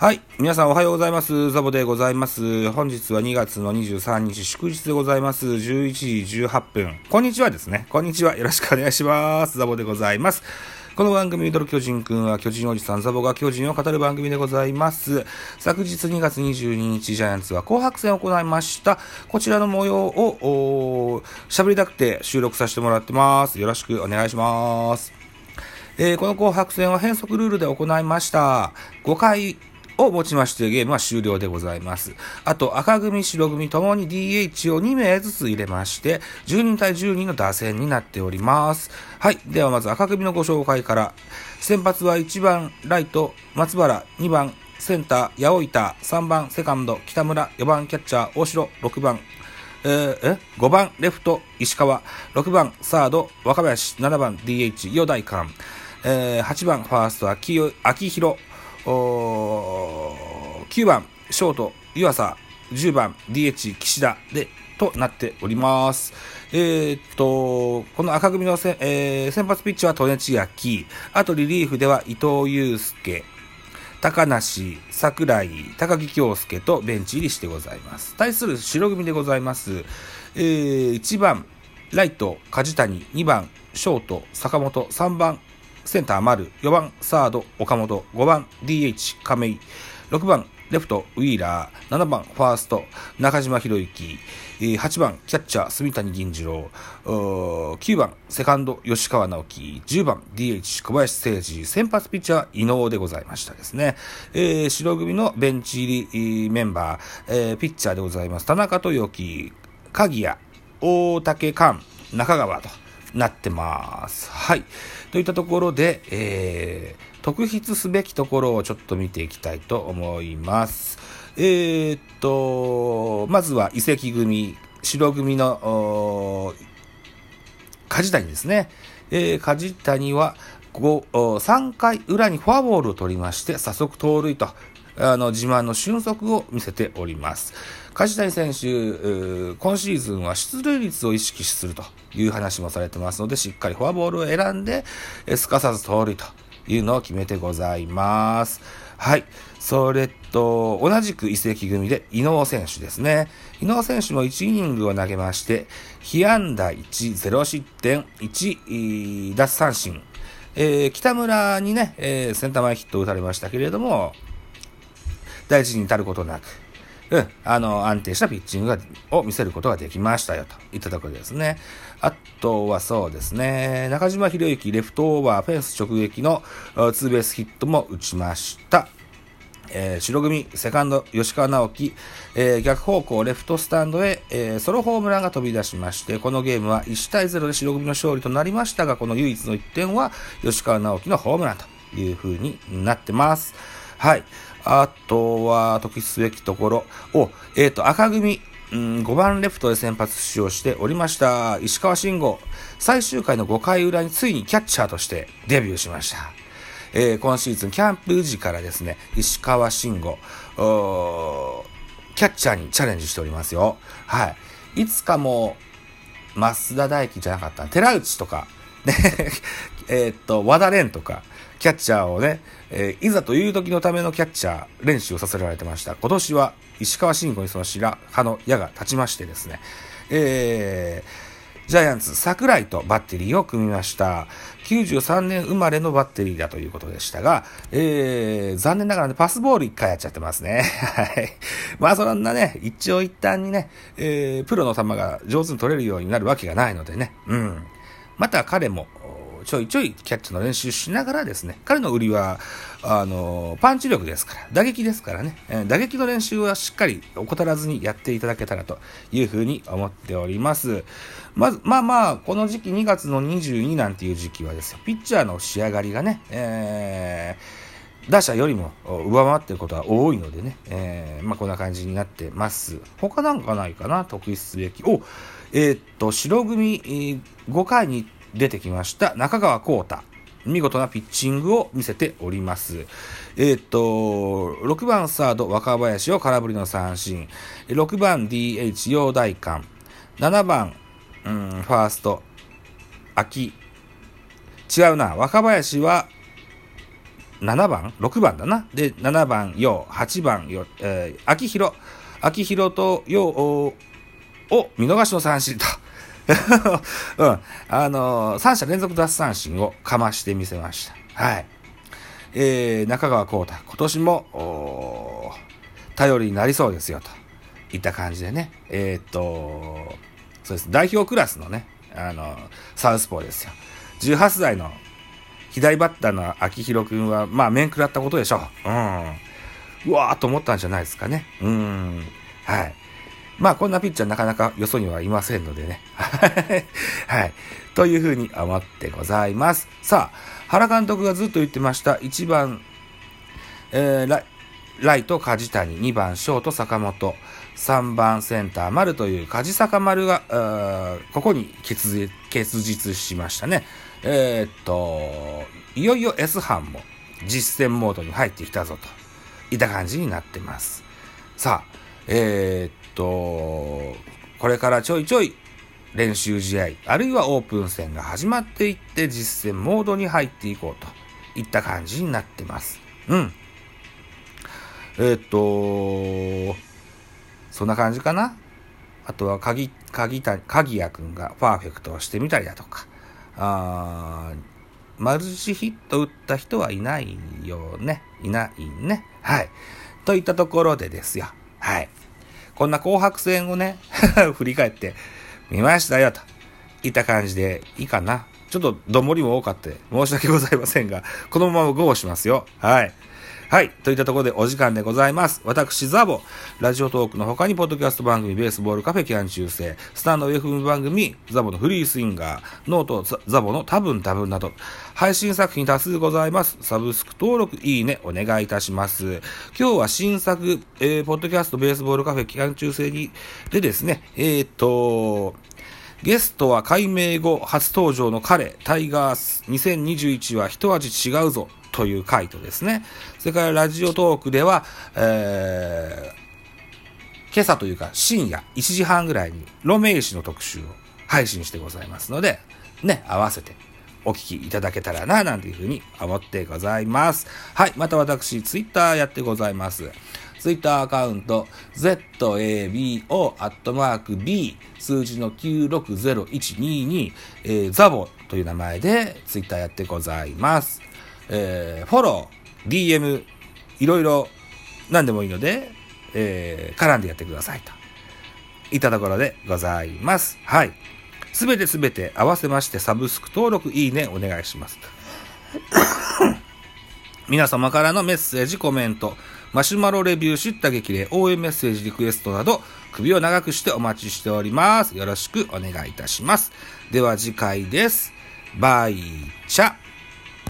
はい。皆さんおはようございます。ザボでございます。本日は2月の23日祝日でございます。11時18分。こんにちはですね。こんにちは。よろしくお願いします。ザボでございます。この番組、ミドル巨人くんは巨人おじさんザボが巨人を語る番組でございます。昨日2月22日、ジャイアンツは紅白戦を行いました。こちらの模様を、喋りたくて収録させてもらってます。よろしくお願いします。えー、この紅白戦は変則ルールで行いました。5回をもちましてゲームは終了でございます。あと赤組、白組ともに DH を2名ずつ入れまして、10人対10人の打線になっております。はい。ではまず赤組のご紹介から。先発は1番ライト、松原、2番センター、八百板、3番セカンド、北村、4番キャッチャー、大城、6番えー、え？5番レフト、石川、6番サード、若林、7番 DH、与大館、えー、8番ファースト、秋秋広、9番、ショート、湯浅、10番、DH、岸田で、となっております。えー、っと、この赤組のせ、えー、先発ピッチャーは利根千秋、あとリリーフでは伊藤祐介、高梨、桜井、高木京介とベンチ入りしてございます。対する白組でございます。えー、1番、ライト、梶谷、2番、ショート、坂本、3番、センター丸、4番サード岡本、5番 DH 亀井、6番レフトウィーラー、7番ファースト中島博之、8番キャッチャー住谷銀次郎、9番セカンド吉川直樹、10番 DH 小林誠二、先発ピッチャー伊能でございましたですね。えー、白組のベンチ入りメンバー、えー、ピッチャーでございます。田中豊樹、鍵谷、大竹寛、中川と。なってます。はい。といったところで、えー、特筆すべきところをちょっと見ていきたいと思います。えー、っと、まずは遺跡組、白組の、梶谷ですね。えー、梶谷は、3回裏にフォアボールを取りまして、早速盗塁と、あの、自慢の俊足を見せております。梶谷選手、今シーズンは出塁率を意識するという話もされてますので、しっかりフォアボールを選んで、すかさず盗塁というのを決めてございます。はい。それと、同じく移籍組で、伊能選手ですね。伊能選手も1イニングを投げまして、被安打1、0失点、1、奪三振。えー、北村にね、えー、センター前ヒットを打たれましたけれども、大事に至ることなく、うん、あの、安定したピッチングを見せることができましたよ、といったところですね。あとはそうですね、中島博之、レフトオーバー、フェンス直撃のツーベースヒットも打ちました。えー、白組、セカンド、吉川直樹、えー、逆方向、レフトスタンドへ、えー、ソロホームランが飛び出しまして、このゲームは1対0で白組の勝利となりましたが、この唯一の1点は、吉川直樹のホームランという風になってます。はい。あとは、特筆すべきところを、えっ、ー、と、赤組、うん、5番レフトで先発出場しておりました、石川慎吾。最終回の5回裏についにキャッチャーとしてデビューしました。えー、今シーズンキャンプ時からですね、石川慎吾、キャッチャーにチャレンジしておりますよ。はい。いつかも、増田大輝じゃなかった、寺内とか、ね、えっと、和田蓮とか、キャッチャーをね、えー、いざという時のためのキャッチャー練習をさせられてました。今年は石川慎吾にその白羽の矢が立ちましてですね、えー、ジャイアンツ桜井とバッテリーを組みました。93年生まれのバッテリーだということでしたが、えー、残念ながらね、パスボール1回やっちゃってますね。はい。まあそんなね、一長一短にね、えー、プロの球が上手に取れるようになるわけがないのでね、うん。また彼も、ちょいちょいキャッチの練習しながらですね、彼の売りは、あの、パンチ力ですから、打撃ですからね、え打撃の練習はしっかり怠らずにやっていただけたらというふうに思っております。まず、まあまあ、この時期2月の22なんていう時期はですね、ピッチャーの仕上がりがね、えー、打者よりも上回っていることが多いのでね、えー、まあこんな感じになってます。他なんかないかな、特筆すべき。お、えー、っと、白組5回に出てきました中川幸太。見事なピッチングを見せております。えっ、と、6番サード若林を空振りの三振。6番 DH 陽大館。7番、うん、ファースト、秋。違うな。若林は、7番 ?6 番だな。で、7番、よう、8番、よ、えー、秋広、秋広とようを見逃しの三振と。うん。あのー、三者連続奪三振をかましてみせました。はい。えー、中川幸太、今年も、頼りになりそうですよ、といった感じでね。えー、っと、そうです。代表クラスのね、あの、サウスポーですよ。18歳の左バッターの秋広くんは、まあ、面食らったことでしょう。うん。うわーと思ったんじゃないですかね。うん。はい。まあ、こんなピッチャーなかなかよそにはいませんのでね。はい。というふうに思ってございます。さあ、原監督がずっと言ってました。1番、えー、ライライト梶谷、2番ショート坂本、3番センター丸という梶坂丸が、ここに結実しましたね。えー、っと、いよいよ S 班も実践モードに入ってきたぞといった感じになってます。さあ、えー、っと、これからちょいちょい練習試合、あるいはオープン戦が始まっていって実戦モードに入っていこうといった感じになってます。うん。えー、っと、そんな感じかな？あとは、鍵、鍵た、鍵谷くんがパーフェクトをしてみたりだとか。あマルチヒット打った人はいないよね。いないね。はい。といったところでですよ。はい。こんな紅白戦をね、振り返ってみましたよ、といった感じでいいかな。ちょっとどもりも多かって申し訳ございませんが、このままゴーしますよ。はい。はい。といったところでお時間でございます。私、ザボ、ラジオトークの他に、ポッドキャスト番組、ベースボールカフェキャン中世、スタンド FM 番組、ザボのフリースインガー、ノート、ザボの多分多分など、配信作品多数ございます。サブスク登録、いいね、お願いいたします。今日は新作、えー、ポッドキャスト、ベースボールカフェキャン中世に、でですね、えー、っと、ゲストは改名後初登場の彼、タイガース2021は一味違うぞという回とですね、それからラジオトークでは、えー、今朝というか深夜1時半ぐらいにロメイシの特集を配信してございますので、ね、合わせてお聞きいただけたらな、なんていうふうに思ってございます。はい。また私、ツイッターやってございます。ツイッターアカウント、zabo.b 数字の960122、えー、ザボという名前でツイッターやってございます。えー、フォロー、DM、いろいろ何でもいいので、えー、絡んでやってくださいと。いったところでございます。はい。すべてすべて合わせましてサブスク登録、いいね、お願いします。皆様からのメッセージ、コメント、マシュマロレビュー、知った激励、応援メッセージ、リクエストなど、首を長くしてお待ちしております。よろしくお願いいたします。では次回です。バイチャ。